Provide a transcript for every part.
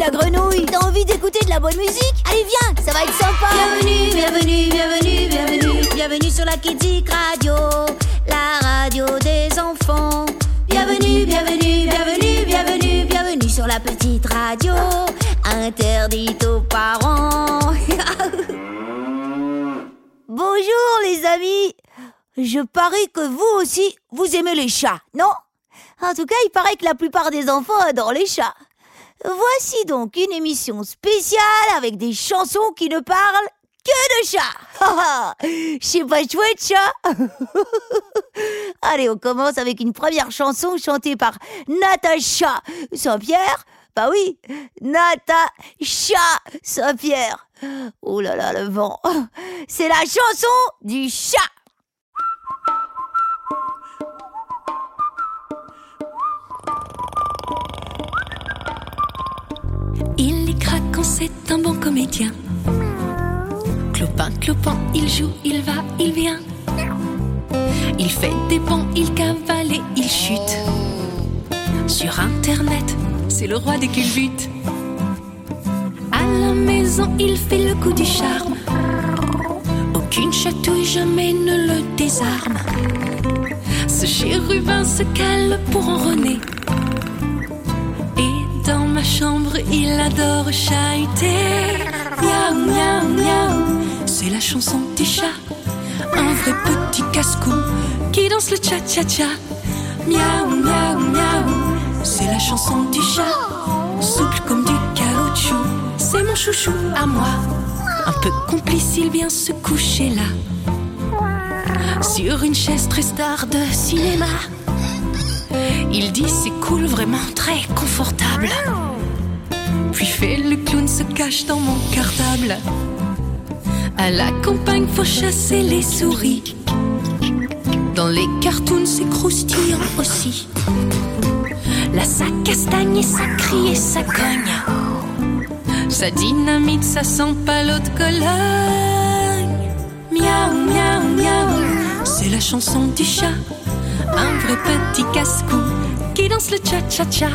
la grenouille. T'as envie d'écouter de la bonne musique? Allez viens, ça va être sympa. Bienvenue, bienvenue, bienvenue, bienvenue. Bienvenue sur la Kidzik Radio La radio des enfants. Bienvenue, bienvenue, bienvenue, bienvenue Bienvenue sur la petite radio. Interdite aux parents. Bonjour les amis. Je parie que vous aussi, vous aimez les chats, non? En tout cas, il paraît que la plupart des enfants adorent les chats. Voici donc une émission spéciale avec des chansons qui ne parlent que de chats. C'est pas chouette, chat Allez, on commence avec une première chanson chantée par Natacha Saint-Pierre. Bah oui, Natacha Saint-Pierre. Oh là là, le vent. C'est la chanson du chat. C'est un bon comédien. Clopin, clopin, il joue, il va, il vient. Il fait des bons, il cavale et il chute. Sur internet, c'est le roi des culbutes. À la maison, il fait le coup du charme. Aucune chatouille jamais ne le désarme. Ce chérubin se cale pour enronner. Et dans ma chambre, il adore chahuter. Miaou, miaou, miaou. C'est la chanson du chat. Un vrai petit casse-cou qui danse le cha-cha-cha. Miaou, miaou, miaou. C'est la chanson du chat. Souple comme du caoutchouc. C'est mon chouchou à moi. Un peu complice, il vient se coucher là. Sur une chaise très star de cinéma. Il dit c'est cool, vraiment très confortable. Puis fait le clown se cache dans mon cartable. À la campagne, faut chasser les souris. Dans les cartoons, c'est croustillant aussi. Là, ça castagne et ça crie et ça cogne. Ça dynamite, ça sent pas l'eau de Cologne. Miaou, miaou, miaou. C'est la chanson du chat. Un vrai petit casse-cou qui danse le cha-cha-cha.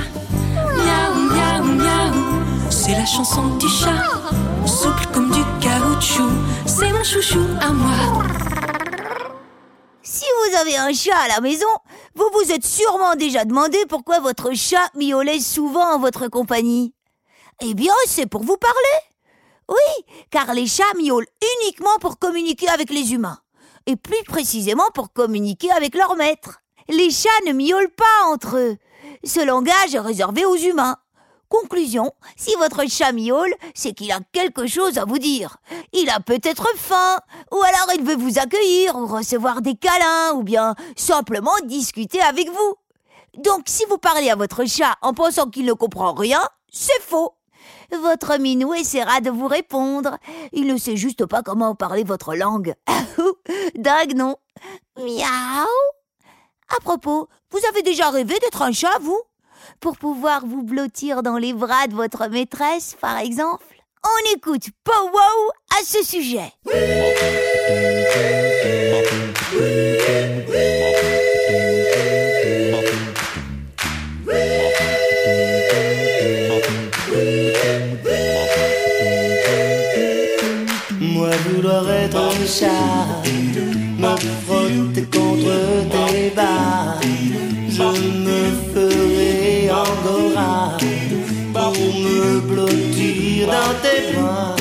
Miaou, miaou, miaou. C'est la chanson du chat. Souple comme du caoutchouc. C'est mon chouchou à moi. Si vous avez un chat à la maison, vous vous êtes sûrement déjà demandé pourquoi votre chat miaulait souvent en votre compagnie. Eh bien, c'est pour vous parler. Oui, car les chats miaulent uniquement pour communiquer avec les humains. Et plus précisément pour communiquer avec leur maître. Les chats ne miaulent pas entre eux. Ce langage est réservé aux humains. Conclusion, si votre chat miaule, c'est qu'il a quelque chose à vous dire. Il a peut-être faim, ou alors il veut vous accueillir, ou recevoir des câlins, ou bien simplement discuter avec vous. Donc si vous parlez à votre chat en pensant qu'il ne comprend rien, c'est faux. Votre minou essaiera de vous répondre. Il ne sait juste pas comment parler votre langue. Dingue, non Miaou À propos, vous avez déjà rêvé d'être un chat, vous? Pour pouvoir vous blottir dans les bras de votre maîtresse, par exemple On écoute Pow à ce sujet. Moi vouloir être un chat, dans tes bras.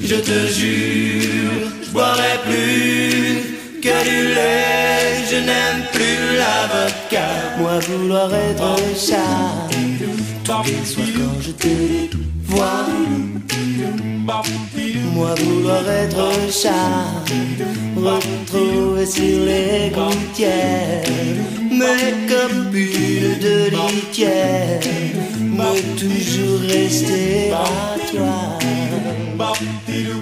Je te jure, je boirai plus que du lait, je n'aime plus la vodka. Moi vouloir être un chat, tous les soirs quand je te vois. Moi vouloir être un chat, retrouver sur les gouttières mes copines de litière, mais toujours rester à toi.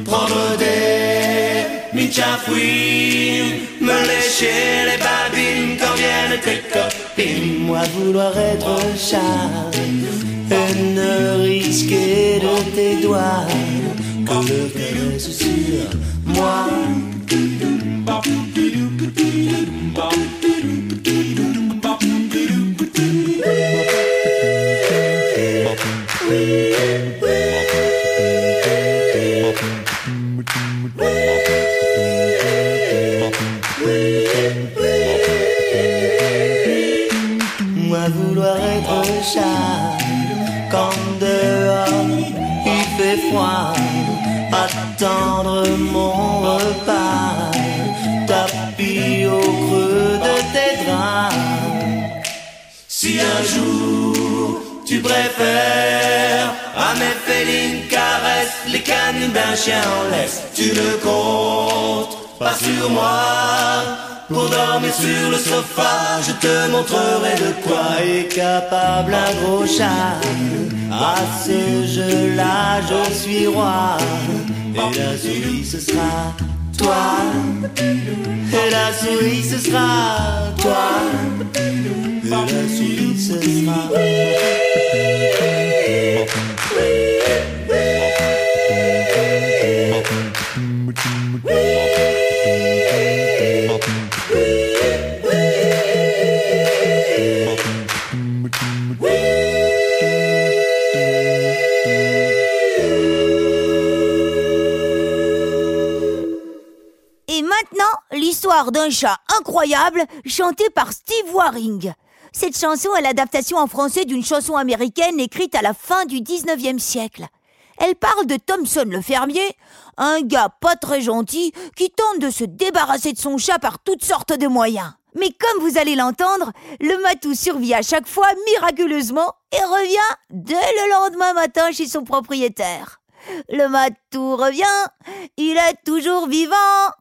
Prendre des michafouines, me lécher les babines quand viennent tes copines. Moi vouloir être un chat, et ne risquer de tes doigts que le caresse sur. Moi? Tu préfères à mes félines caresses les canines d'un chien en laisse, tu ne comptes pas sur moi. Pour dormir sur le sofa, je te montrerai de quoi est capable un gros chat. À ce jeu-là, je suis roi. Et la ce sera toi. Et la souris, ce sera toi. Et la souris, ce sera. L'histoire d'un chat incroyable chanté par Steve Waring. Cette chanson est l'adaptation en français d'une chanson américaine écrite à la fin du 19e siècle. Elle parle de Thompson le fermier, un gars pas très gentil qui tente de se débarrasser de son chat par toutes sortes de moyens. Mais comme vous allez l'entendre, le matou survit à chaque fois miraculeusement et revient dès le lendemain matin chez son propriétaire. Le matou revient, il est toujours vivant.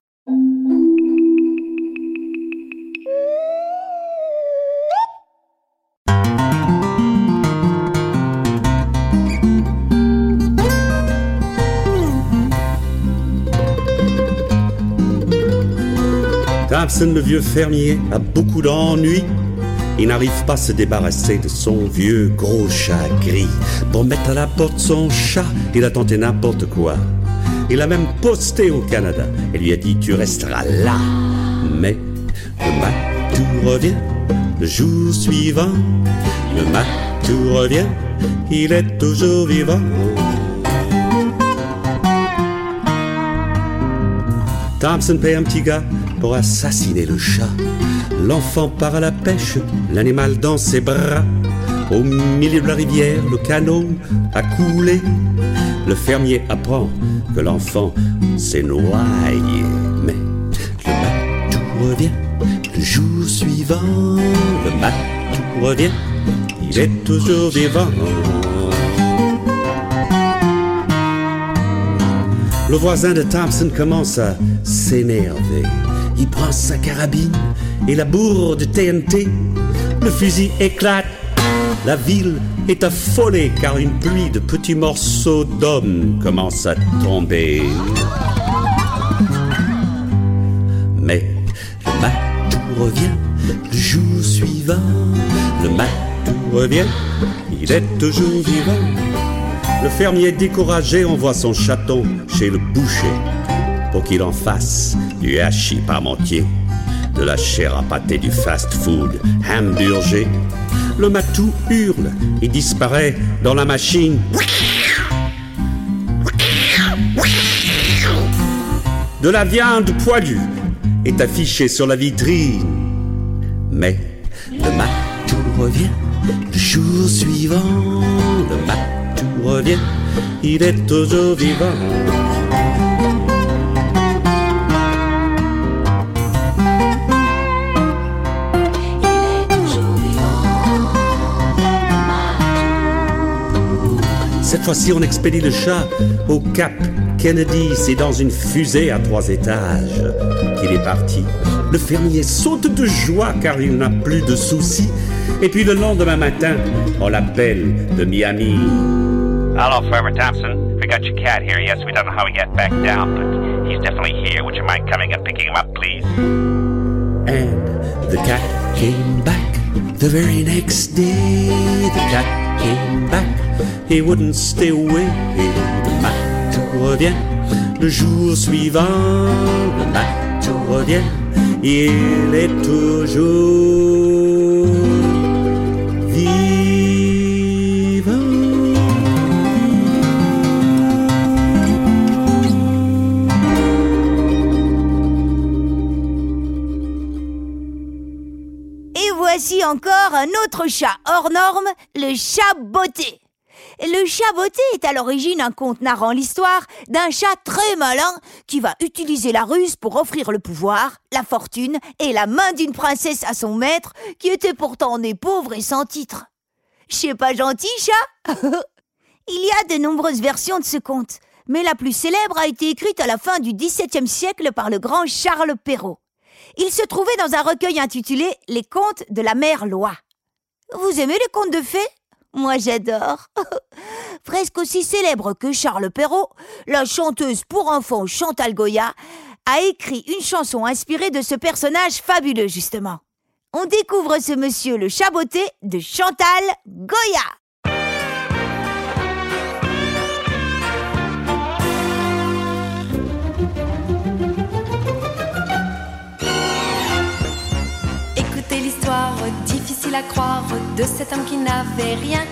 Le vieux fermier, a beaucoup d'ennuis. Il n'arrive pas à se débarrasser de son vieux gros chat gris. Pour mettre à la porte son chat, il a tenté n'importe quoi. Il a même posté au Canada et lui a dit tu resteras là. Mais le matou revient le jour suivant. Le matou revient, il est toujours vivant. Thompson paie un petit gars pour assassiner le chat. L'enfant part à la pêche, l'animal dans ses bras. Au milieu de la rivière, le canot a coulé. Le fermier apprend que l'enfant s'est noyé. Mais le matou revient le jour suivant. Le matou revient, il est toujours vivant. Le voisin de Thompson commence à s'énerver. Il prend sa carabine et la bourre de TNT. Le fusil éclate. La ville est affolée car une pluie de petits morceaux d'hommes commence à tomber. Mais le matou revient le jour suivant. Le matou revient, il est toujours vivant. Le fermier découragé envoie son chaton chez le boucher pour qu'il en fasse du hachis parmentier, de la chair à pâté du fast-food hamburger. Le matou hurle et disparaît dans la machine. De la viande poilue est affichée sur la vitrine. Mais le matou revient le jour suivant. Revient, il est toujours vivant. Cette fois-ci, on expédie le chat au Cap Kennedy. C'est dans une fusée à trois étages qu'il est parti. Le fermier saute de joie car il n'a plus de soucis. Et puis le lendemain matin, on l'appelle de Miami. Hello, Farmer Thompson. We got your cat here. Yes, we don't know how he got back down, but he's definitely here. Would you mind coming and picking him up, please? And the cat came back the very next day. The cat came back, he wouldn't stay away. Le matou revient le jour suivant. Le matou revient, il est toujours un autre chat hors norme, le chat botté. Le chat botté est à l'origine un conte narrant l'histoire d'un chat très malin qui va utiliser la ruse pour offrir le pouvoir, la fortune et la main d'une princesse à son maître qui était pourtant né pauvre et sans titre. C'est pas gentil, chat? Il y a de nombreuses versions de ce conte, mais la plus célèbre a été écrite à la fin du XVIIe siècle par le grand Charles Perrault. Il se trouvait dans un recueil intitulé Les contes de la mère Loi. Vous aimez les contes de fées? Moi j'adore. Presque aussi célèbre que Charles Perrault, la chanteuse pour enfants Chantal Goya a écrit une chanson inspirée de ce personnage fabuleux justement. On découvre ce monsieur le chaboté de Chantal Goya. Difficile à croire de cet homme qui n'avait rien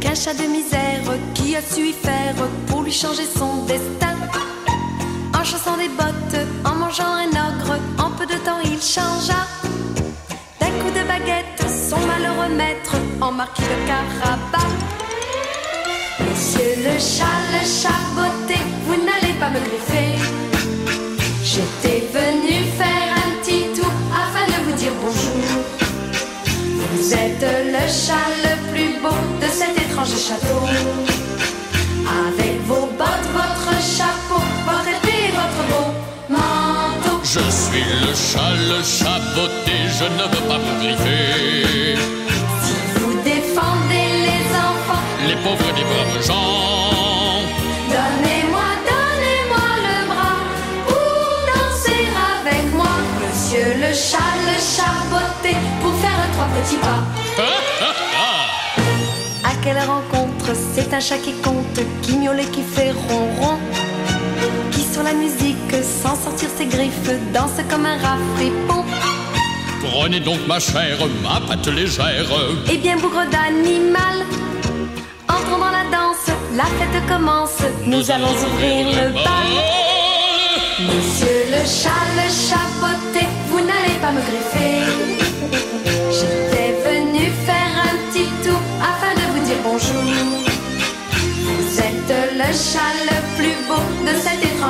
qu'un chat de misère qui a su y faire pour lui changer son destin. En chaussant des bottes, en mangeant un ogre, en peu de temps il changea. D'un coup de baguette, son malheureux maître en marquis de Carabas. Monsieur le chat, le chat beauté, vous n'allez pas me griffer. J'étais venu êtes le chat le plus beau de cet étrange château. Avec vos bottes, votre chapeau, votre épée et votre beau manteau. Je suis le chat, le chat beauté, je ne veux pas vous griffer. Si vous défendez les enfants, Les pauvres et les braves gens, donnez-moi, donnez-moi le bras pour danser avec moi. Monsieur le chat, le chat beauté, pour faire trois petits pas. À quelle rencontre C'est un chat qui compte, qui miaule et qui fait ronron. Qui sur la musique, sans sortir ses griffes, danse comme un rat fripon. prenez donc ma chère, ma patte légère. Eh bien, bougre d'animal, entrons dans la danse, la fête commence, nous allons ouvrir le bal. Monsieur le chat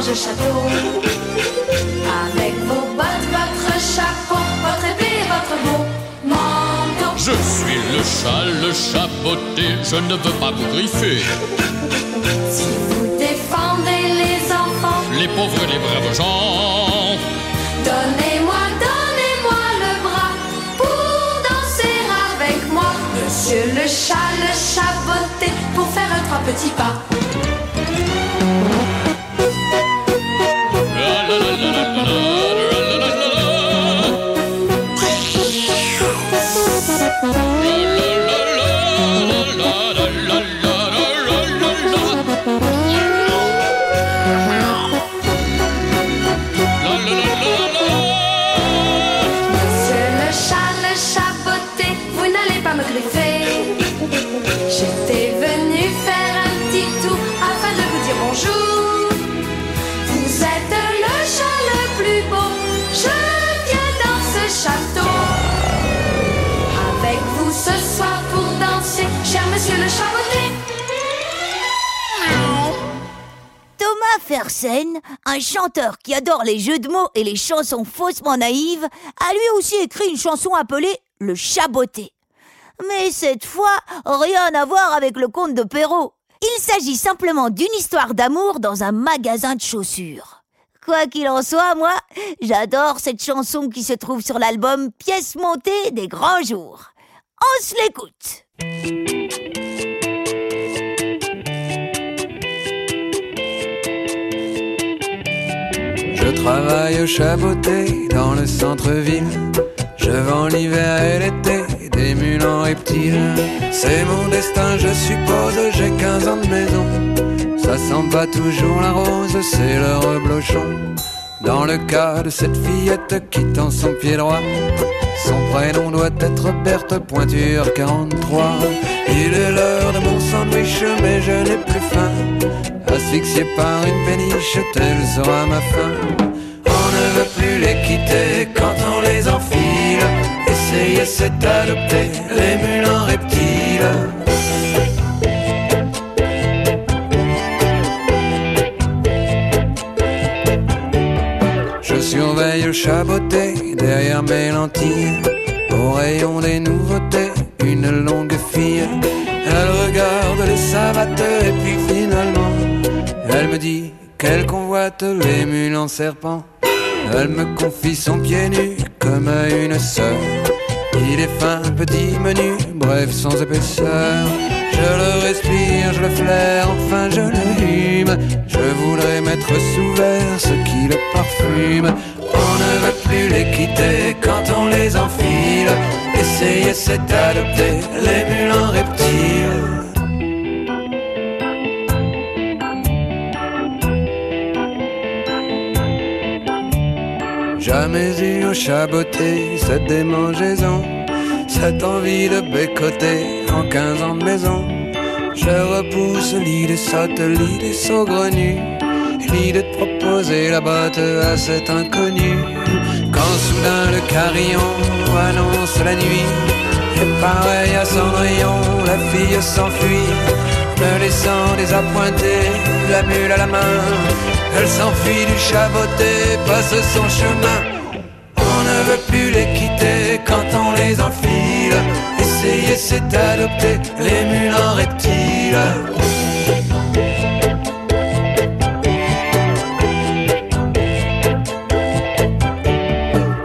étrange château. Avec vos bottes, votre chapeau, votre épée et votre beau manteau. Je suis le chat, le chat beauté, je ne veux pas vous griffer. Si vous défendez les enfants, Les pauvres et les braves gens, donnez-moi, donnez-moi le bras pour danser avec moi. Monsieur le chat, le chat beauté, pour faire trois petits pas. Fersen, un chanteur qui adore les jeux de mots et les chansons faussement naïves, a lui aussi écrit une chanson appelée Le Chaboté. Mais cette fois, rien à voir avec le conte de Perrault. Il s'agit simplement d'une histoire d'amour dans un magasin de chaussures. Quoi qu'il en soit, moi, j'adore cette chanson qui se trouve sur l'album Pièces montées des grands jours. On se l'écoute. Je travaille au chaboté dans le centre-ville. Je vends l'hiver et l'été des mules reptiles. C'est mon destin, je suppose, j'ai 15 ans de maison. Ça sent pas toujours la rose, c'est le reblochon. Dans le cas de cette fillette qui tend son pied droit, son prénom doit être Berthe Pointure 43. Il est l'heure de mon sandwich, mais je n'ai plus faim. Asphyxié par une péniche, telle sera ma fin. On ne veut plus les quitter quand on les enfile. Essayer c'est adopter les mules en reptiles. Je surveille le chaboté derrière mes lentilles. Au rayon des nouveautés, une longue fille. Elle regarde les savates et puis finalement, elle me dit qu'elle convoite les mules en serpent. Elle me confie son pied nu comme à une sœur. Il est fin, petit, menu, bref, sans épaisseur. Je le respire, je le flaire, enfin je le. Je voudrais mettre sous verre ce qui le parfume. On ne veut plus les quitter quand on les enfile. Essayer, c'est adopter les mules en reptiles. Jamais eu au chaboté cette démangeaison, cette envie de bécoter en quinze ans de maison. Je repousse l'idée sotte, l'idée saugrenue, l'idée de proposer la botte à cet inconnu. Quand soudain le carillon annonce la nuit, et pareil à Cendrillon, la fille s'enfuit, me laissant désappointé, la mule à la main. Elle s'enfuit du chaboté, passe son chemin. On ne veut plus les quitter quand on les enfile. Essayer, c'est adopter les mules en reptiles.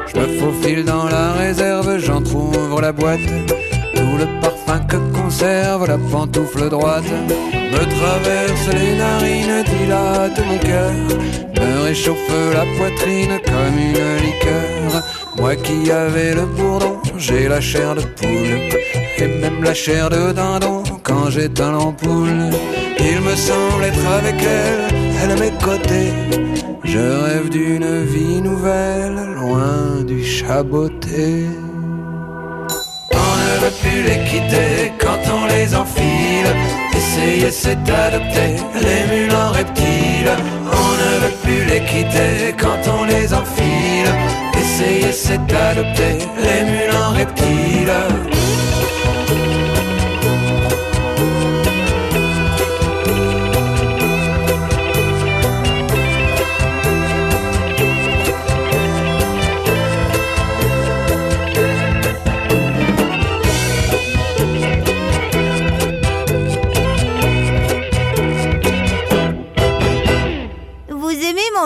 Je me faufile dans la réserve, j'entr'ouvre la boîte. Tout le parfum que conserve la pantoufle droite me traverse les narines, dilate mon cœur, me réchauffe la poitrine comme une liqueur. Moi qui avais le bourdon, j'ai la chair de poule, et même la chair de dindon quand j'éteins l'ampoule. Il me semble être avec elle, elle à mes côtés. Je rêve d'une vie nouvelle, loin du chaboté. On ne veut plus les quitter quand on les enfile. Essayer, c'est adopter les mules en reptiles. On ne veut plus les quitter quand on les enfile. Essayer, c'est adopter les mules en reptiles.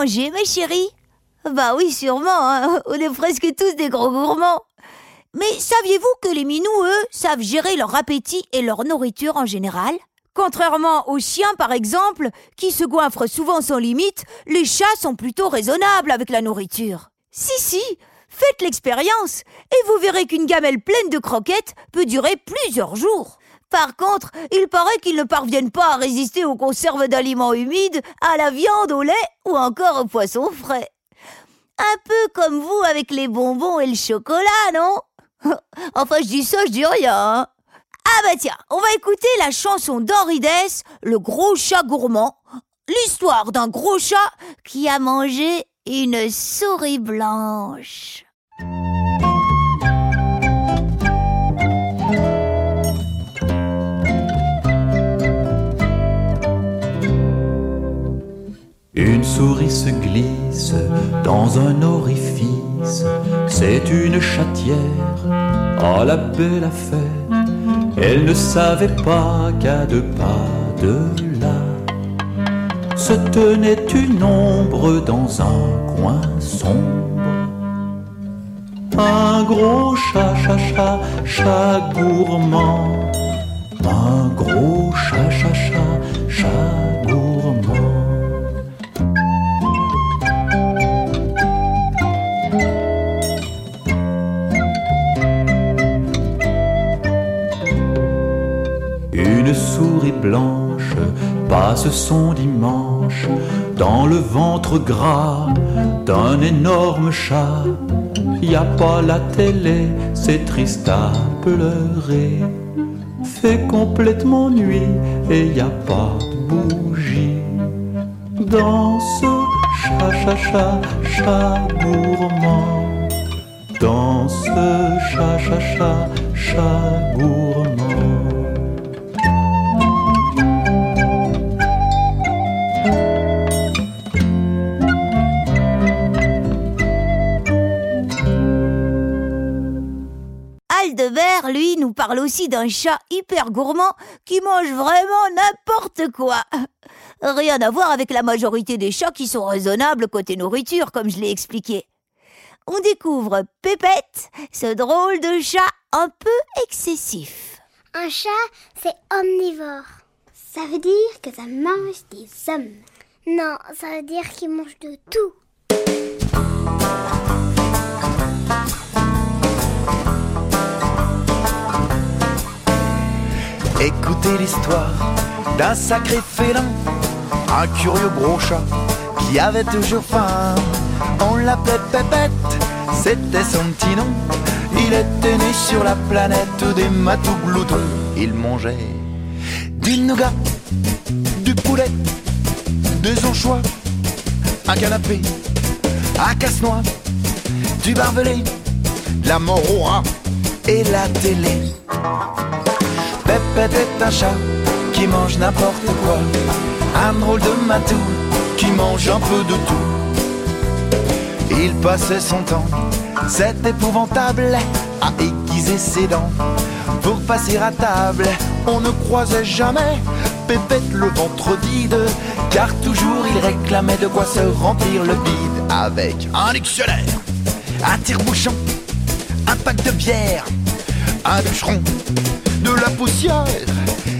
Manger, ma chérie Bah oui, sûrement, hein. on est presque tous des gros gourmands. Mais saviez-vous que les minous, eux, savent gérer leur appétit et leur nourriture en général? Contrairement aux chiens, par exemple, qui se goinfrent souvent sans limite, les chats sont plutôt raisonnables avec la nourriture. Si, si, faites l'expérience, et vous verrez qu'une gamelle pleine de croquettes peut durer plusieurs jours. Par contre, il paraît qu'ils ne parviennent pas à résister aux conserves d'aliments humides, à la viande, au lait ou encore aux poissons frais. Un peu comme vous avec les bonbons et le chocolat, non? Enfin, je dis ça, je dis rien. hein. Ah bah tiens, on va écouter la chanson d'Henri Le gros chat gourmand. L'histoire d'un gros chat qui a mangé une souris blanche. Souris se glisse dans un orifice, c'est une chatière à la belle affaire. Elle ne savait pas qu'à deux pas de là se tenait une ombre dans un coin sombre. Un gros chat, chat, chat, chat gourmand. Un gros chat, chat, chat, chat blanche passe son dimanche dans le ventre gras d'un énorme chat. Y a pas la télé, c'est triste à pleurer. Fait complètement nuit et y a pas de bougie. Dans ce chat, chat, chat, chat gourmand. danse, chat, chat, chat, chat gourmand. Parle aussi d'un chat hyper gourmand qui mange vraiment n'importe quoi. Rien à voir avec la majorité des chats qui sont raisonnables côté nourriture, comme je l'ai expliqué. On découvre Pépette, ce drôle de chat un peu excessif. Un chat, c'est omnivore. Ça veut dire que ça mange des hommes. Non, ça veut dire qu'il mange de tout. Écoutez l'histoire d'un sacré félin, un curieux gros chat qui avait toujours faim. On l'appelait Pépette, c'était son petit nom. Il était né sur la planète des matous gloutons. Il mangeait du nougat, du poulet, des anchois, un canapé, un casse-noix, du barbelé, la morora et la télé. Est un chat qui mange n'importe quoi. Un drôle de matou qui mange un peu de tout. Il passait son temps, c'est épouvantable, à aiguiser ses dents pour passer à table. On ne croisait jamais Pépette le ventre vide, car toujours il réclamait de quoi se remplir le vide avec un dictionnaire, un tire-bouchon, un pack de bière, un bûcheron de la poussière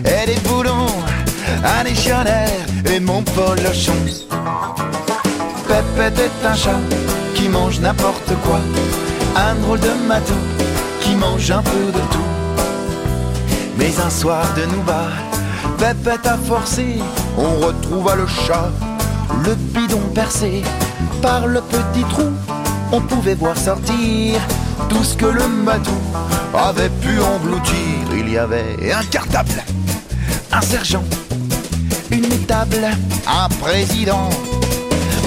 et des boulons, un dictionnaire et mon polochon. Pépette est un chat qui mange n'importe quoi, un drôle de matou qui mange un peu de tout. Mais un soir de Nouba, Pépette a forcé, on retrouva le chat, le bidon percé par le petit trou. On pouvait voir sortir tout ce que le matou avait pu engloutir. Il y avait un cartable, un sergent, une table, un président,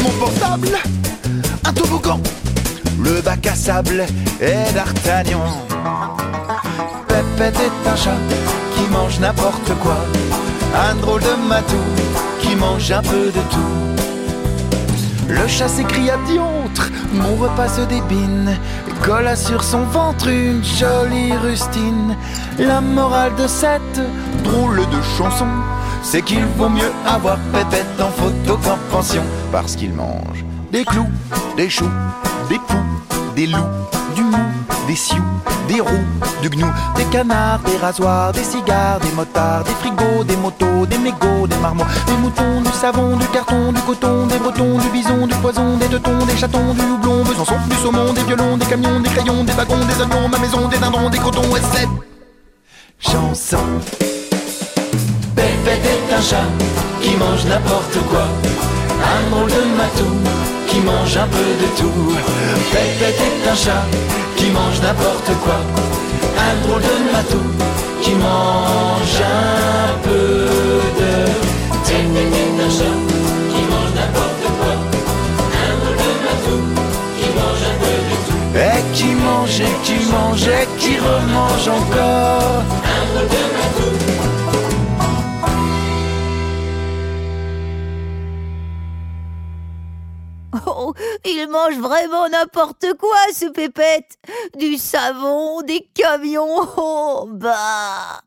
mon portable, un toboggan, le bac à sable et d'Artagnan. Pépette est un chat qui mange n'importe quoi, un drôle de matou qui mange un peu de tout. Le chat s'écria diantre, mon repas se débine, colla sur son ventre une jolie rustine. La morale de cette drôle de chanson, c'est qu'il vaut mieux avoir Pépette en photo qu'en pension, parce qu'il mange des clous, des choux, des poux, des loups, du mou, des sioux, des roux, du gnou, des canards, des rasoirs, des cigares, des motards, des frigos, des motos, des mégots, des marmots, des moutons, du savon, du carton, du coton, des bretons, du bison, du poison, des teutons, des chatons, du houblon, besançon, du saumon, des violons, des camions, des crayons, des wagons, des oignons, ma maison, des dindons, des crotons, et cette chanson. Pépette est un chat qui mange n'importe quoi, un drôle de matou mange un peu de tout. Pépette est un chat qui mange n'importe quoi, un drôle de matou qui mange un peu de Pépette est un chat qui mange n'importe quoi, un drôle de matou qui mange un peu de tout. Et qui mange et qui mange et qui remange encore. Un drôle de. Il mange vraiment n'importe quoi, ce pépette. Du savon, des camions, oh, bah.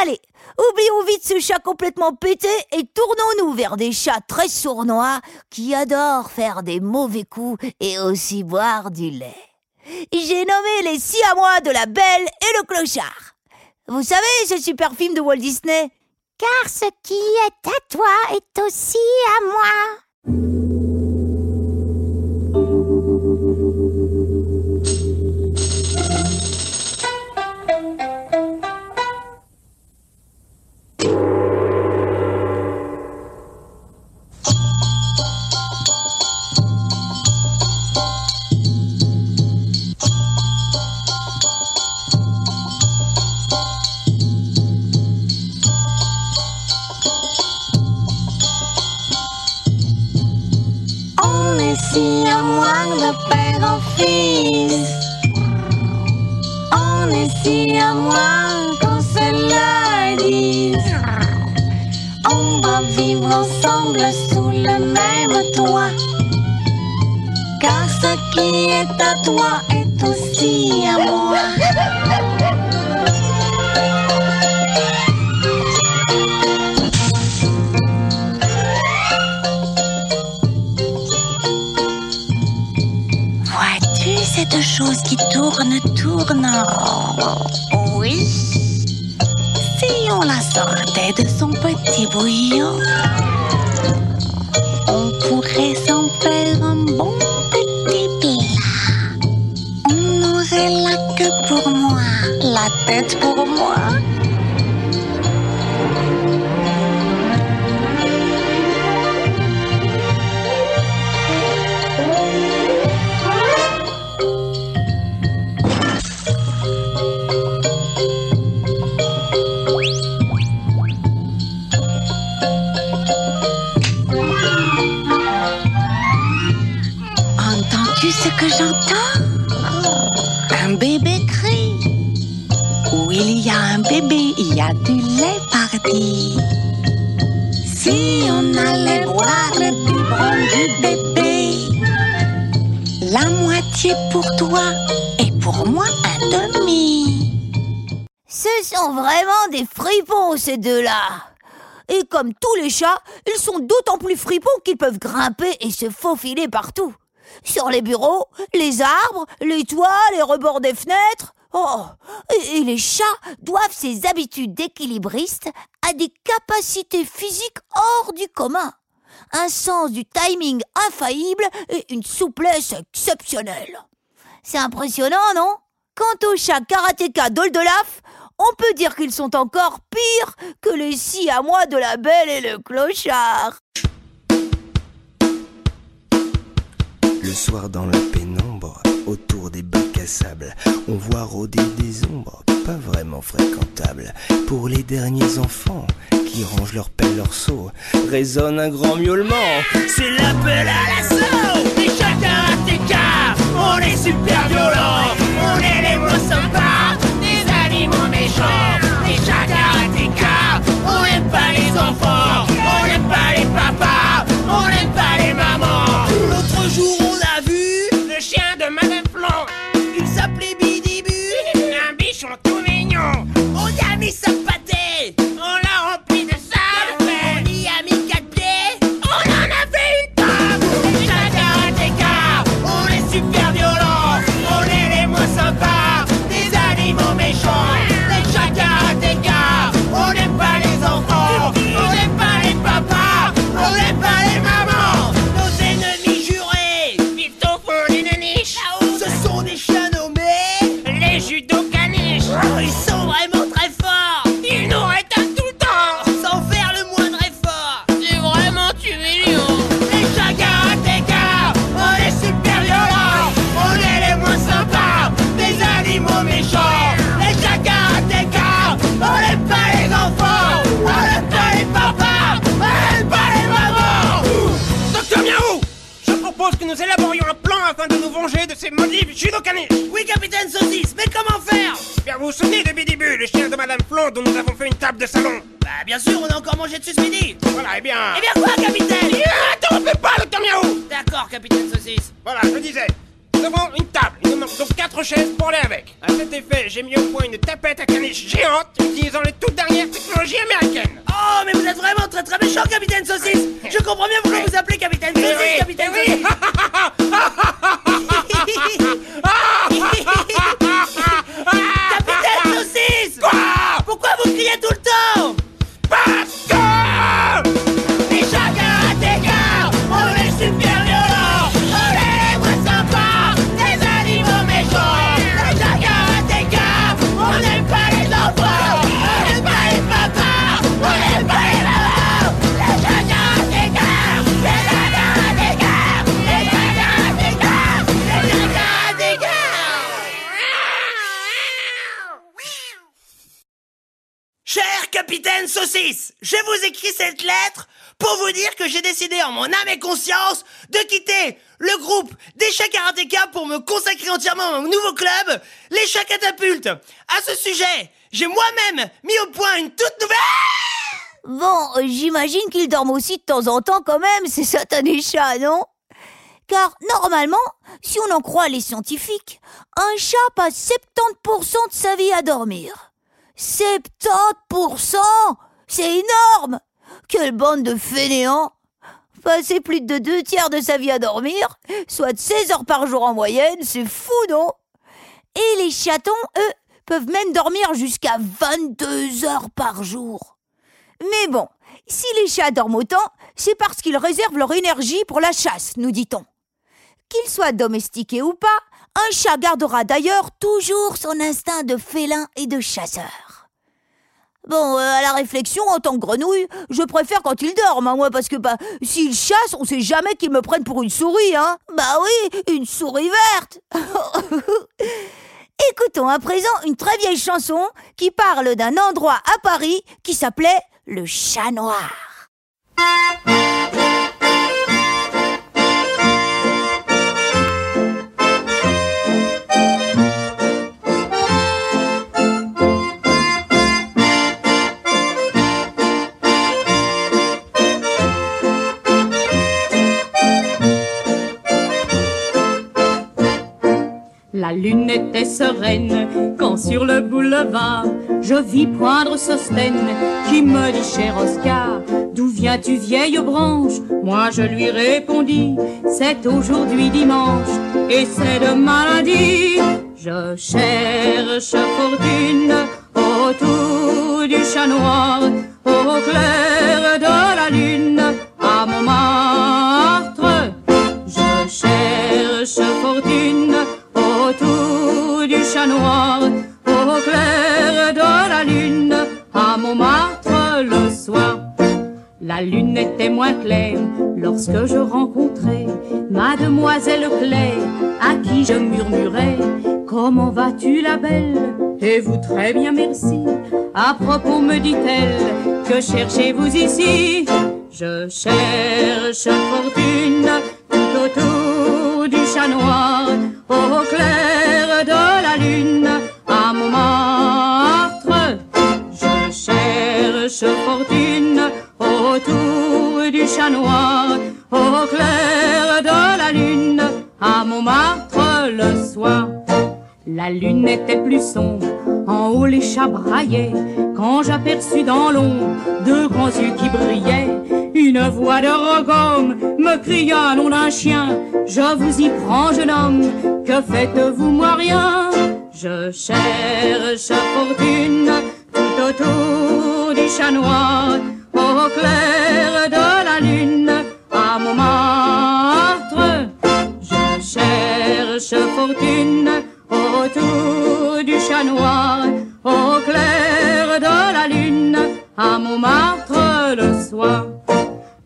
Allez, oublions vite ce chat complètement pété et tournons-nous vers des chats très sournois qui adorent faire des mauvais coups et aussi boire du lait. J'ai nommé les siamois de la Belle et le Clochard. Vous savez, ce super film de Walt Disney? Car ce qui est à toi est aussi à moi. Si à moi quand celle-là dit On va vivre ensemble sous le même toit. Car ce qui est à toi est aussi à moi. Chose qui tourne, tourne Oui. Si on la sortait de son petit bouillon, on pourrait s'en faire un bon petit plat. On aurait la queue pour moi, la tête pour moi. Vraiment des fripons, ces deux-là. Et comme tous les chats, ils sont d'autant plus fripons qu'ils peuvent grimper et se faufiler partout. Sur les bureaux, les arbres, les toits, les rebords des fenêtres. Oh, et, les chats doivent ces habitudes d'équilibristes à des capacités physiques hors du commun. Un sens du timing infaillible et une souplesse exceptionnelle. C'est impressionnant, non? Quant au chat karatéka d'Oldelaf, on peut dire qu'ils sont encore pires que les six à moi de la belle et le clochard. Le soir dans la pénombre, autour des bacs à sable, on voit rôder des ombres pas vraiment fréquentables. Pour les derniers enfants qui rangent leur pelle, leur seau, résonne un grand miaulement. C'est l'appel à l'assaut des chats karatéka. On est super violents, on est les moins sympas, animaux méchants. Des on n'aime pas les enfants, on n'aime pas les papas, on n'aime pas les mamans. L'autre jour on a vu le chien de Madame Flan. Il s'appelait Bidibu, un bichon tout mignon. On y a mis sa de ces maudits judo-caniches. Oui, capitaine Saucisse, mais comment faire? Bien, vous vous souvenez de Bidibu, le chien de Madame Flon dont nous avons fait une table de salon. Bah, bien sûr, on a encore mangé dessus ce midi. Voilà, eh bien... Eh bien quoi, capitaine? Attends, on fait pas, docteur Miaou. D'accord, capitaine Saucisse. Voilà, je disais... Nous avons une table, il nous manque donc quatre chaises pour aller avec. À cet effet, j'ai mis au point une tapette à caniche géante utilisant les toutes dernières technologies américaines. Oh, mais vous êtes vraiment très très méchant, capitaine Saucisse. Je comprends bien pourquoi vous appelez capitaine Eh Saucisse, oui, capitaine eh ha, ha, ha, ha. Capitaine Saucisse, je vous écris cette lettre pour vous dire que j'ai décidé en mon âme et conscience de quitter le groupe des chats karatéka pour me consacrer entièrement à mon nouveau club, les chats catapultes. À ce sujet, j'ai moi-même mis au point une toute nouvelle... Bon, euh, j'imagine qu'ils dorment aussi de temps en temps quand même, ces satanés chats, non? Car normalement, si on en croit les scientifiques, un chat passe 70% de sa vie à dormir. 70% C'est énorme Quelle bande de fainéants Passer plus de deux tiers de sa vie à dormir, soit 16 heures par jour en moyenne, c'est fou, non? Et les chatons, eux, peuvent même dormir jusqu'à 22 heures par jour. Mais bon, si les chats dorment autant, c'est parce qu'ils réservent leur énergie pour la chasse, nous dit-on. Qu'ils soient domestiqués ou pas, un chat gardera d'ailleurs toujours son instinct de félin et de chasseur. Bon, euh, à la réflexion, en tant que grenouille, je préfère quand ils dorment, hein, moi, parce que bah, s'ils chassent, on sait jamais qu'ils me prennent pour une souris, hein. Bah oui, une souris verte. Écoutons à présent une très vieille chanson qui parle d'un endroit à Paris qui s'appelait le chat noir. La lune était sereine quand sur le boulevard je vis poindre Sostène qui me dit cher Oscar d'où viens-tu vieille branche? Moi je lui répondis c'est aujourd'hui dimanche et c'est de maladie. Je cherche fortune autour du chat noir au clair de la lune Montmartre le soir. La lune était moins claire lorsque je rencontrai mademoiselle Claire à qui je murmurais comment vas-tu la belle? Et vous très bien merci. À propos me dit-elle que cherchez-vous ici? Je cherche fortune tout autour du chat noir au clair de la lune chat noir au clair de la lune à Montmartre le soir. La lune était plus sombre en haut les chats braillaient quand j'aperçus dans l'ombre deux grands yeux qui brillaient. Une voix de rogome me cria nom d'un chien je vous y prends jeune homme que faites-vous moi rien? Je cherche fortune tout autour du chat noir au clair de la lune à Montmartre je cherche fortune autour du chat noir au clair de la lune à Montmartre le soir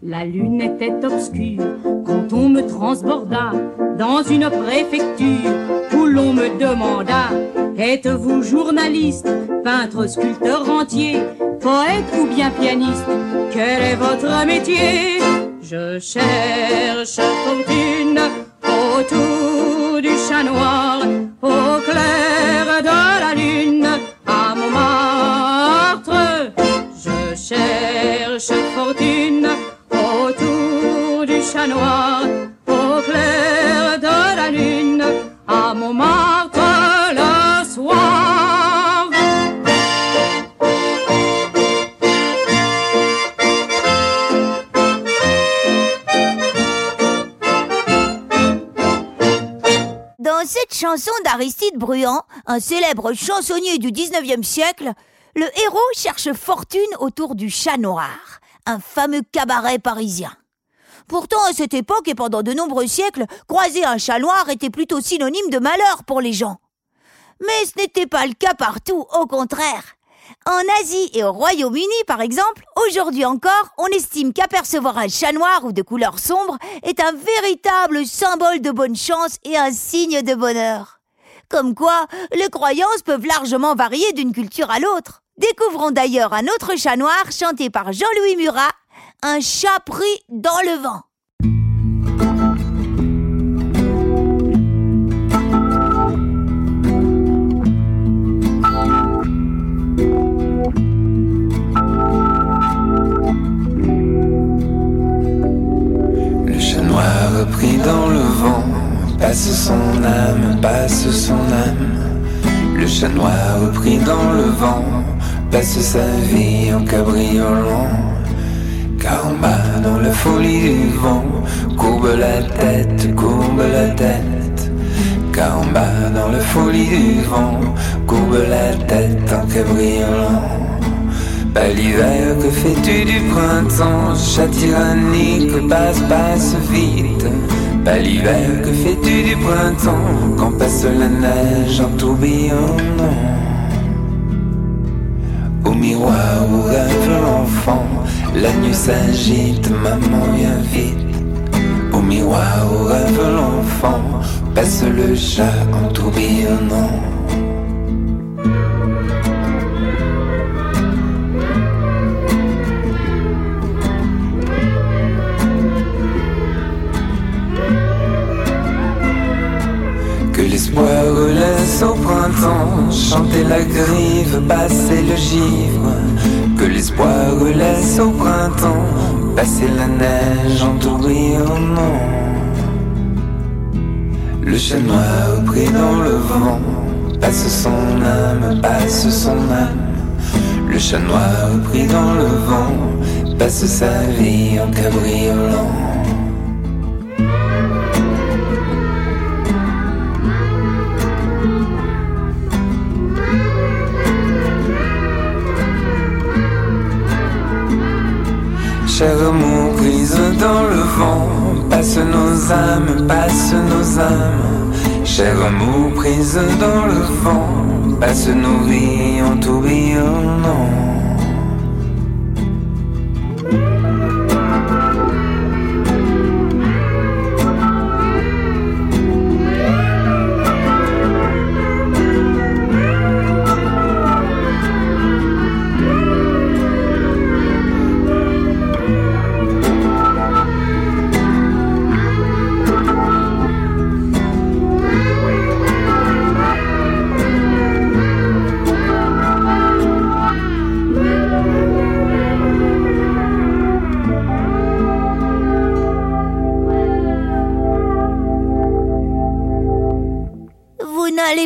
la lune était obscure quand on me transborda dans une préfecture où l'on me demanda êtes-vous journaliste peintre sculpteur entier poète ou bien pianiste? Quel est votre métier? Je cherche fortune autour du chat noir au clair de la lune à Montmartre. Je cherche au clair de la lune à Montmartre le soir Dans cette chanson d'Aristide Bruand, un célèbre chansonnier du 19e siècle, le héros cherche fortune autour du chat noir, un fameux cabaret parisien. Pourtant, à cette époque et pendant de nombreux siècles, croiser un chat noir était plutôt synonyme de malheur pour les gens. Mais ce n'était pas le cas partout, au contraire. En Asie et au Royaume-Uni, par exemple, aujourd'hui encore, on estime qu'apercevoir un chat noir ou de couleur sombre est un véritable symbole de bonne chance et un signe de bonheur. Comme quoi, les croyances peuvent largement varier d'une culture à l'autre. Découvrons d'ailleurs un autre chat noir chanté par Jean-Louis Murat, un chat pris dans le vent. Le chat noir pris dans le vent passe son âme, passe son âme. Le chat noir pris dans le vent passe sa vie en cabriolant. Bas dans la folie du vent, courbe la tête, courbe la tête. Bas dans la folie du vent, courbe la tête en cabriolant. Pas l'hiver, que fais-tu du printemps? Chat tyrannique, passe, passe vite. Pas l'hiver, que fais-tu du printemps? Quand passe la neige en tourbillonnant Au miroir où rêve l'enfant La nuit s'agite, maman viens vite Au miroir où rêve l'enfant Passe le chat en tourbillonnant Que l'espoir laisse au printemps chanter la grive, passer le givre. Que l'espoir laisse au printemps passer la neige en tourbillonnant. Le chat noir pris dans le vent passe son âme, passe son âme. Le chat noir pris dans le vent passe sa vie en cabriolant. Cher amour prise dans le vent, passe nos âmes, passe nos âmes. Cher amour prise dans le vent, passe nos vies en tourbillonnant.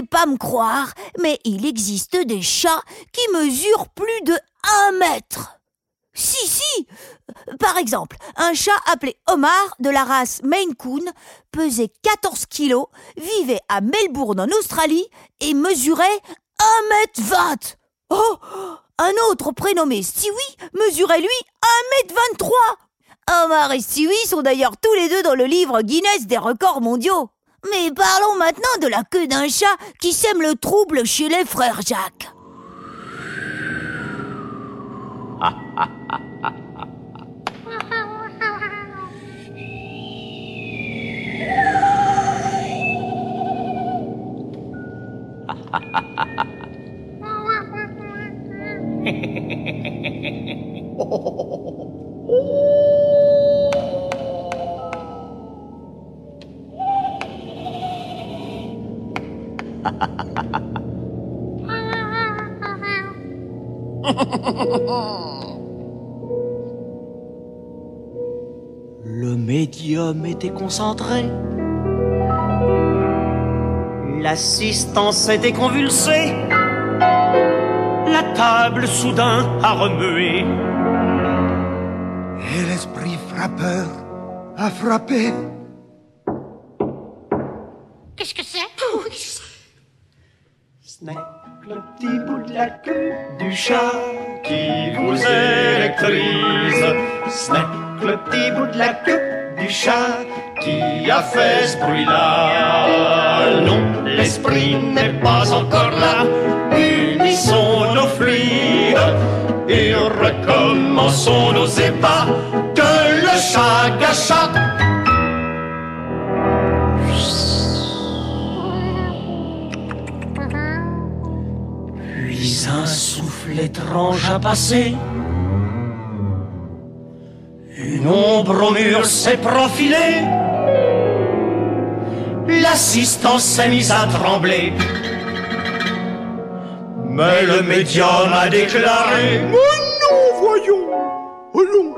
Pas me croire, mais il existe des chats qui mesurent plus de un mètre. Si, si Par exemple, un chat appelé Omar de la race Maine Coon pesait 14 kilos, vivait à Melbourne en Australie et mesurait 1 mètre 20 Oh Un autre prénommé Stewie mesurait lui 1 mètre 23 Omar et Stewie sont d'ailleurs tous les deux dans le livre Guinness des records mondiaux. Mais parlons maintenant de la queue d'un chat qui sème le trouble chez les frères Jacques. Le médium était concentré. L'assistance était convulsée. La table soudain a remué. Et l'esprit frappeur a frappé. Que le petit bout de la queue du chat qui vous électrise. Que le petit bout de la queue du chat qui a fait ce bruit-là. Non, l'esprit n'est pas encore là. Unissons nos fluides et recommençons nos ébats. Que le chat gâcha l'étrange a passé. Une ombre au mur s'est profilée. L'assistance s'est mise à trembler. Mais le médium a déclaré Oh non, voyons Oh non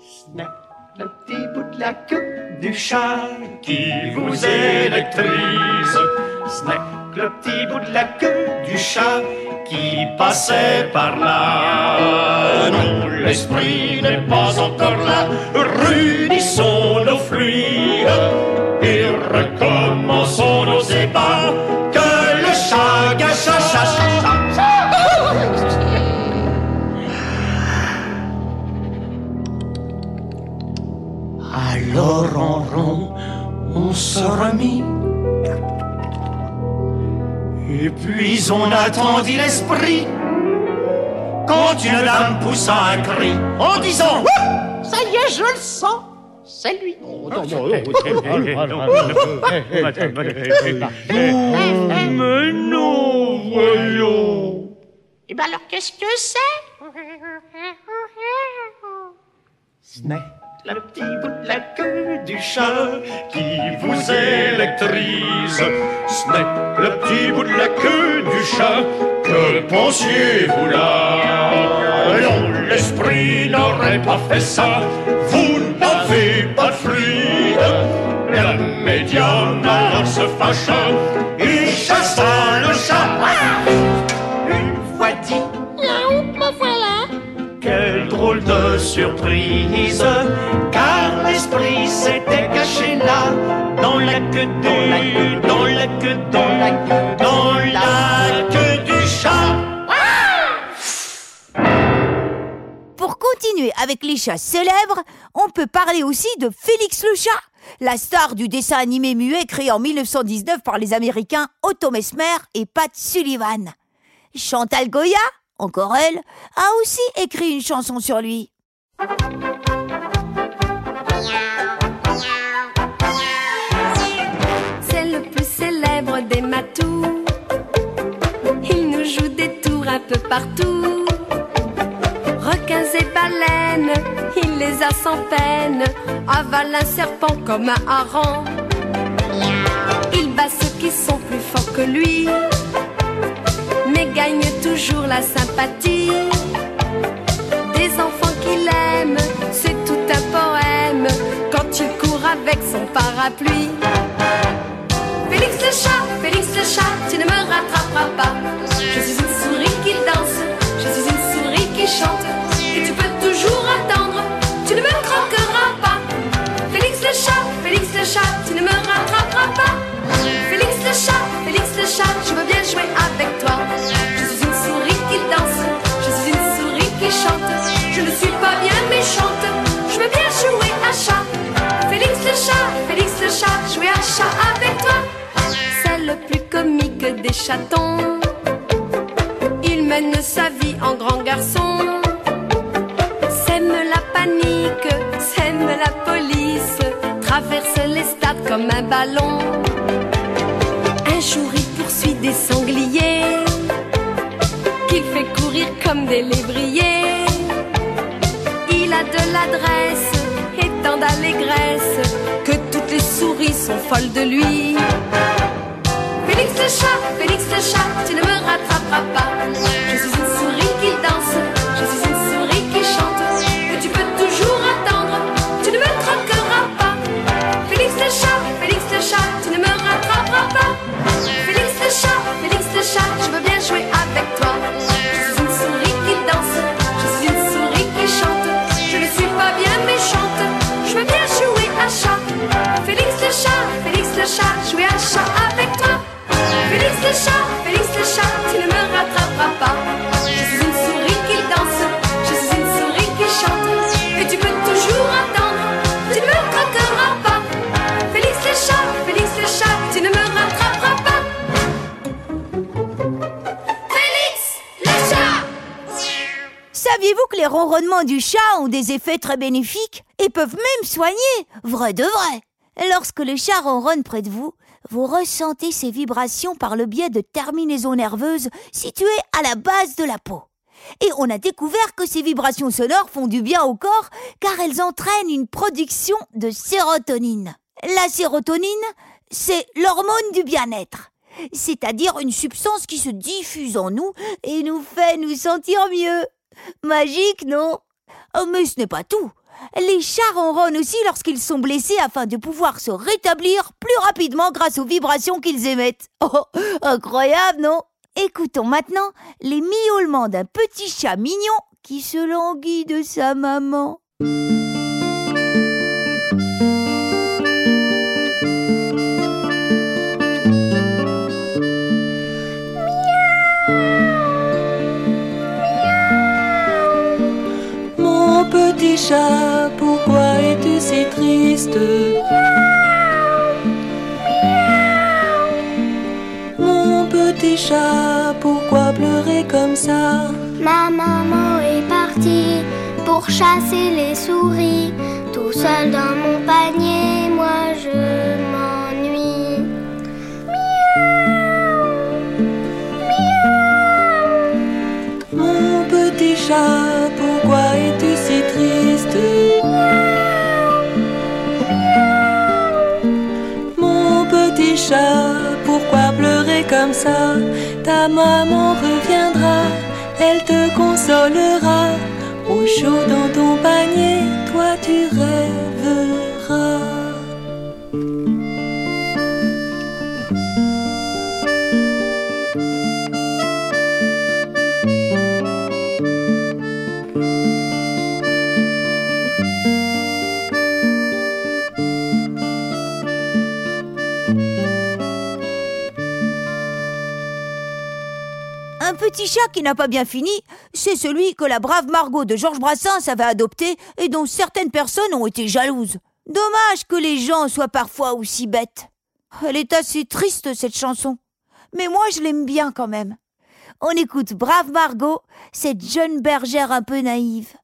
Snap, le petit bout de la queue du chat qui vous électrise. Snack, le petit bout de la queue du chat qui passait par là. Non, l'esprit n'est pas encore là. Rudissons nos fluides et recommençons nos ébats. Que le chat gâche, chat, chat, chat. Alors en rond, on se remit. Et puis on attendit l'esprit. Quand une dame poussa un cri en disant Ça y est, je le sens C'est lui Mais non, voyons. Et ben alors, qu'est-ce que c'est Snack, le petit bout de la queue du chat qui vous électrise. Snack, le petit bout de la queue du chat, que pensiez-vous là? L'esprit n'aurait pas fait ça. Vous n'avez pas de fluide. Le médium alors se fâcha et chassa de surprise Car l'esprit s'était caché là Dans la queue du Dans la queue dans la queue Dans la queue du chat Pour continuer avec les chats célèbres, on peut parler aussi de Félix le chat, la star du dessin animé muet créé en 1919 par les Américains Otto Mesmer et Pat Sullivan. Chantal Goya, encore elle, a aussi écrit une chanson sur lui. C'est le plus célèbre des matous. Il nous joue des tours un peu partout. Requins et baleines, il les a sans peine. Avale un serpent comme un hareng. Il bat ceux qui sont plus forts que lui. Mais gagne toujours la sympathie. Des enfants c'est tout un poème. Quand il court avec son parapluie. Félix le chat, Félix le chat, tu ne me rattraperas pas. Je suis une souris qui danse, je suis une souris qui chante. Et tu peux toujours attendre, tu ne me croqueras pas. Félix le chat, Félix le chat, tu ne me rattraperas pas. Chatons. Il mène sa vie en grand garçon. Sème la panique, sème la police, traverse les stades comme un ballon. Un jour il poursuit des sangliers, qu'il fait courir comme des lévriers. Il a de l'adresse et tant d'allégresse que toutes les souris sont folles de lui. Le chat, Félix le chat, tu ne me rattraperas pas. Je suis une les ronronnements du chat ont des effets très bénéfiques et peuvent même soigner, vrai de vrai Lorsque le chat ronronne près de vous, vous ressentez ces vibrations par le biais de terminaisons nerveuses situées à la base de la peau. Et on a découvert que ces vibrations sonores font du bien au corps car elles entraînent une production de sérotonine. La sérotonine, c'est l'hormone du bien-être, c'est-à-dire une substance qui se diffuse en nous et nous fait nous sentir mieux. Magique, non? Oh, mais ce n'est pas tout. Les chats ronronnent aussi lorsqu'ils sont blessés afin de pouvoir se rétablir plus rapidement grâce aux vibrations qu'ils émettent. Oh, incroyable, non? Écoutons maintenant les miaulements d'un petit chat mignon qui se languit de sa maman. Petit chat, pourquoi es-tu si triste? Mon petit chat, pourquoi pleurer comme ça? Ma maman est partie pour chasser les souris. Tout seul dans mon panier, moi je m'ennuie. Mon petit chat, pourquoi pleurer comme ça? Ta maman reviendra, elle te consolera. Au chaud dans ton panier, toi tu rêveras. Petit chat qui n'a pas bien fini, c'est celui que la brave Margot de Georges Brassens avait adopté et dont certaines personnes ont été jalouses. Dommage que les gens soient parfois aussi bêtes. Elle est assez triste, cette chanson. Mais moi, je l'aime bien quand même. On écoute Brave Margot, cette jeune bergère un peu naïve.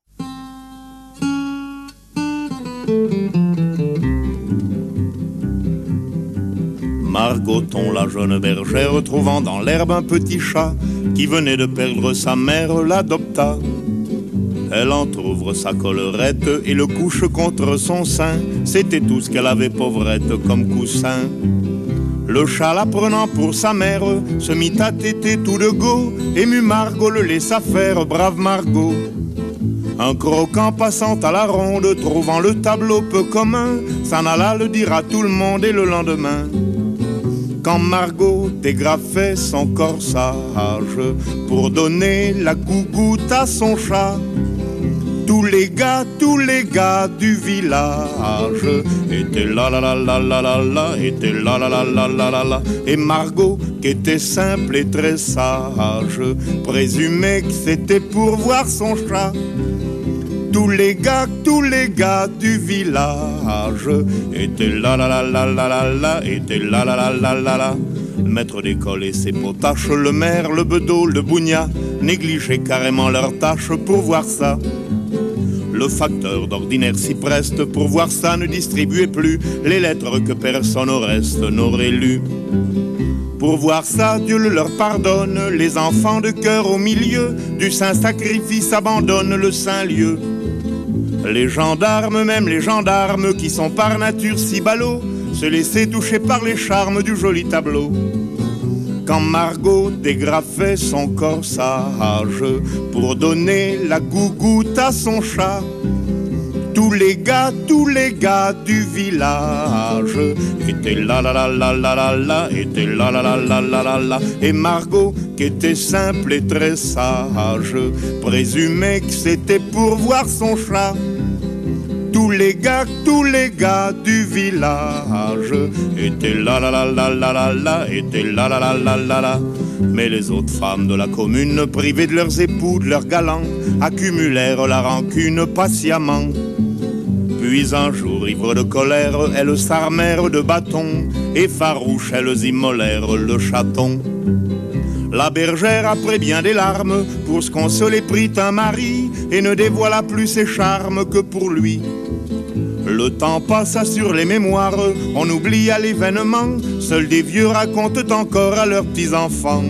Margoton, la jeune bergère, trouvant dans l'herbe un petit chat qui venait de perdre sa mère, l'adopta. Elle entr'ouvre sa collerette et le couche contre son sein. C'était tout ce qu'elle avait pauvrette comme coussin. Le chat la prenant pour sa mère se mit à téter tout de go. Ému Margot le laissa faire, brave Margot. Un croquant passant à la ronde, trouvant le tableau peu commun, s'en alla le dire à tout le monde et le lendemain. Quand Margot dégrafait son corsage pour donner la gougoute à son chat, tous les gars, tous les gars du village étaient là là là là là là là, étaient là là là là là là là. Et Margot, qui était simple et très sage, présumait que c'était pour voir son chat. Tous les gars, tous les gars du village étaient là là là là là là là, étaient là là là là là là. Maître d'école et ses potaches, le maire, le bedeau, le bougna, négligeaient carrément leurs tâches pour voir ça. Le facteur d'ordinaire s'y preste pour voir ça ne distribuait plus les lettres que personne au reste n'aurait lues. Pour voir ça, Dieu le leur pardonne, les enfants de cœur au milieu du saint sacrifice abandonnent le saint lieu. Les gendarmes, même les gendarmes qui sont par nature si ballots, se laissaient toucher par les charmes du joli tableau. Quand Margot dégrafait son corsage pour donner la gougoute à son chat, tous les gars, tous les gars du village étaient là là là là là là là, étaient là là là là là là là. Et Margot, qui était simple et très sage, présumait que c'était pour voir son chat. Tous les gars, tous les gars du village étaient là là là là là là là, étaient là là là là là là. Mais les autres femmes de la commune, privées de leurs époux, de leurs galants, accumulèrent la rancune patiemment. Puis un jour, ivres de colère, elles s'armèrent de bâtons, et farouches, elles immolèrent le chaton. La bergère, après bien des larmes, pour se consoler, prit un mari, et ne dévoila plus ses charmes que pour lui. Le temps passa sur les mémoires, on oublia l'événement. Seuls des vieux racontent encore à leurs petits-enfants.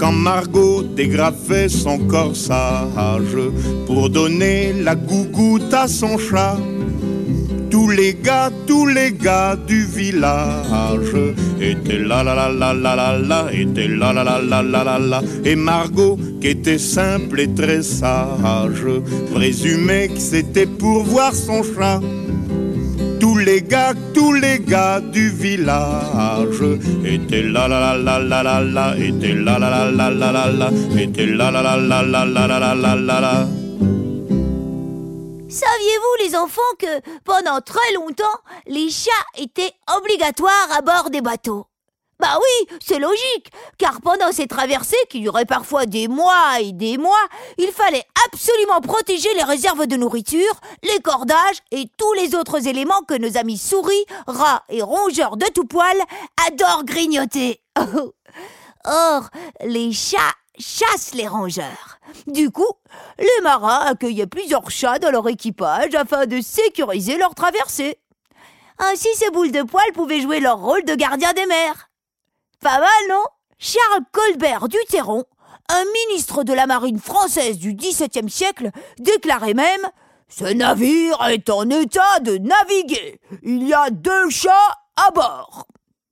Quand Margot dégrafait son corsage pour donner la gougoute à son chat. Tous les gars, tous les gars du village étaient là là là là là là là, étaient là là là là là là là. Et Margot, qui était simple et très sage, présumait que c'était pour voir son chat. Tous les gars, tous les gars du village étaient là là là là là là là, étaient là là là là là là là, étaient là là là là là là là là là là. Saviez-vous, les enfants, que pendant très longtemps, les chats étaient obligatoires à bord des bateaux Bah oui, c'est logique, car pendant ces traversées, qui duraient parfois des mois et des mois, il fallait absolument protéger les réserves de nourriture, les cordages et tous les autres éléments que nos amis souris, rats et rongeurs de tout poil adorent grignoter. Or, les chats chassent les rongeurs. Du coup, les marins accueillaient plusieurs chats dans leur équipage afin de sécuriser leur traversée. Ainsi, ces boules de poils pouvaient jouer leur rôle de gardien des mers. Pas mal, non? Charles Colbert du Terron, un ministre de la marine française du XVIIe siècle, déclarait même Ce navire est en état de naviguer. Il y a deux chats à bord.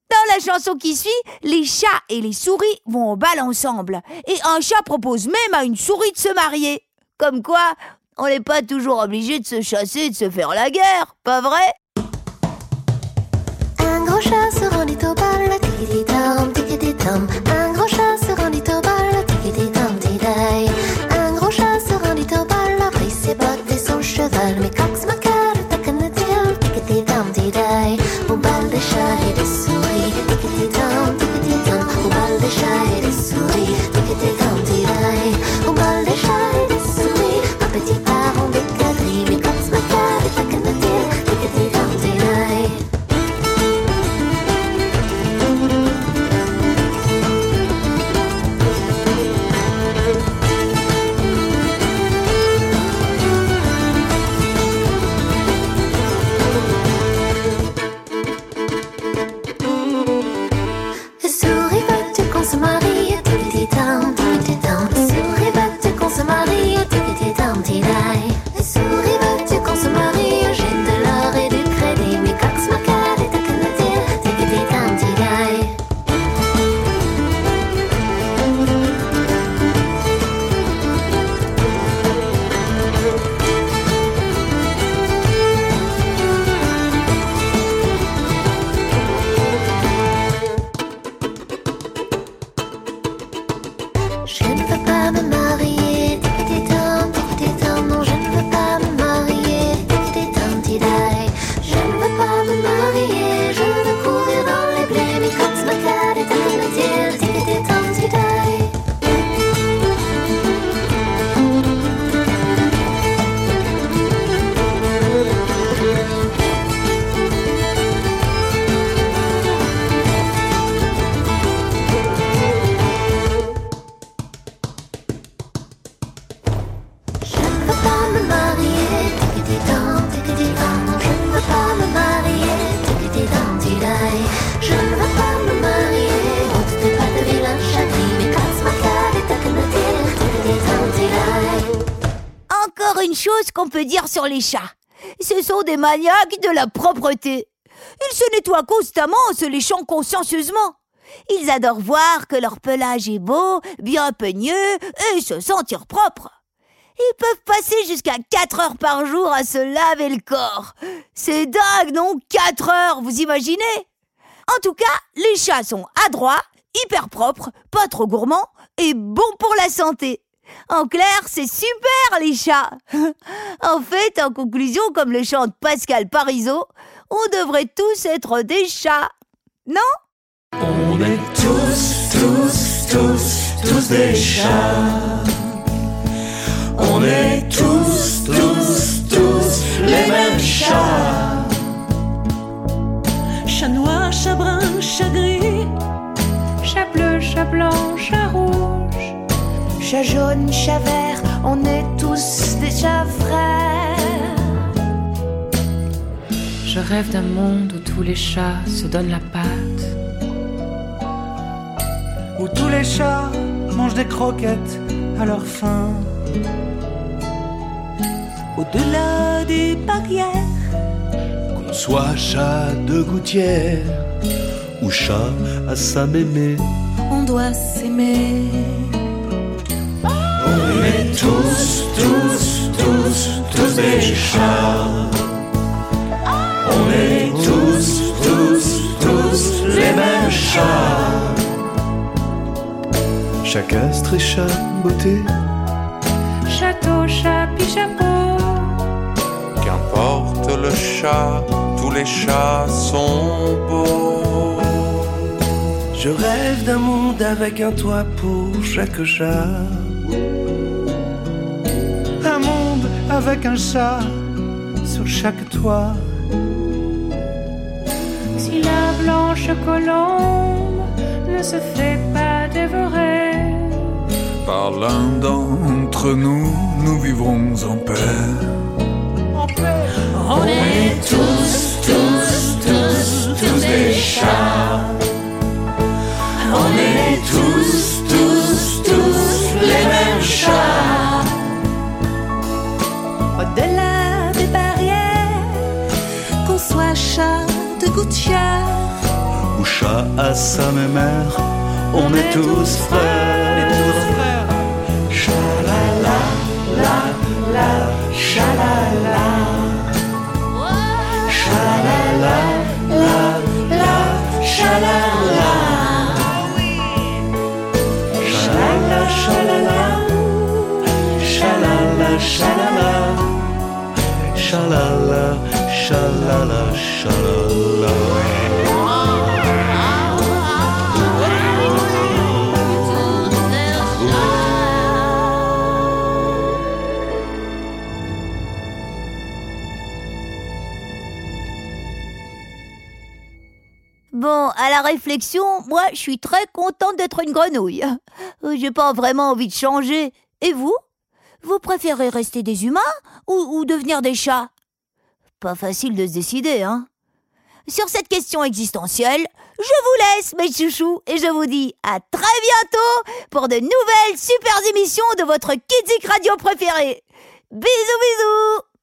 Dans la chanson qui suit, les chats et les souris vont au bal ensemble. Et un chat propose même à une souris de se marier. Comme quoi, on n'est pas toujours obligé de se chasser et de se faire la guerre, pas vrai? Un gros chat se rendit au bal, Dum, dum, dum, dum. Sur les chats. Ce sont des maniaques de la propreté. Ils se nettoient constamment en se léchant consciencieusement. Ils adorent voir que leur pelage est beau, bien peigneux et se sentir propre. Ils peuvent passer jusqu'à 4 heures par jour à se laver le corps. C'est dingue, non? 4 heures, vous imaginez? En tout cas, les chats sont adroits, hyper propres, pas trop gourmands et bons pour la santé. En clair, c'est super les chats. en fait, en conclusion, comme le chante Pascal Parisot, on devrait tous être des chats. Non? On est tous, tous, tous, tous des chats. On est tous, tous, tous les mêmes chats. Chat noir, chat brun, chat gris, chat bleu, chat blanc, chat rouge. Chat jaune, chat vert, on est tous des chats frères. Je rêve d'un monde où tous les chats se donnent la patte. Où tous les chats mangent des croquettes à leur faim. Au-delà des barrières, Qu'on soit chat de gouttière ou chat à sa mémé. on doit s'aimer. Tous, tous, tous, tous des chats. On est tous, tous, tous les mêmes chats. Chaque astre et chat beauté, Château, chapi, chapeau. Qu'importe le chat, tous les chats sont beaux. je rêve d'un monde avec un toit pour chaque chat. Avec un chat sur chaque toit. Si la blanche colombe ne se fait pas dévorer. Par l'un d'entre nous, nous vivrons en paix. On est tous, tous, tous, tous des chats. On est tous, tous, Au-delà des barrières, qu'on soit chat de gouttière. Ou chat à sa mère, on est tous frères. Chalala, la, la, chalala. Chalala, la, la, chalala. Chalala, chalala. Chalala, chalala. Chalala, chalala, chalala. Bon, à la réflexion, moi, je suis très contente d'être une grenouille. Euh, J'ai pas vraiment envie de changer. Et vous? Vous préférez rester des humains? Ou, devenir des chats? Pas facile de se décider, hein. Sur cette question existentielle, je vous laisse, mes chouchous, et je vous dis à très bientôt pour de nouvelles super émissions de votre Kidzik Radio préférée. Bisous, bisous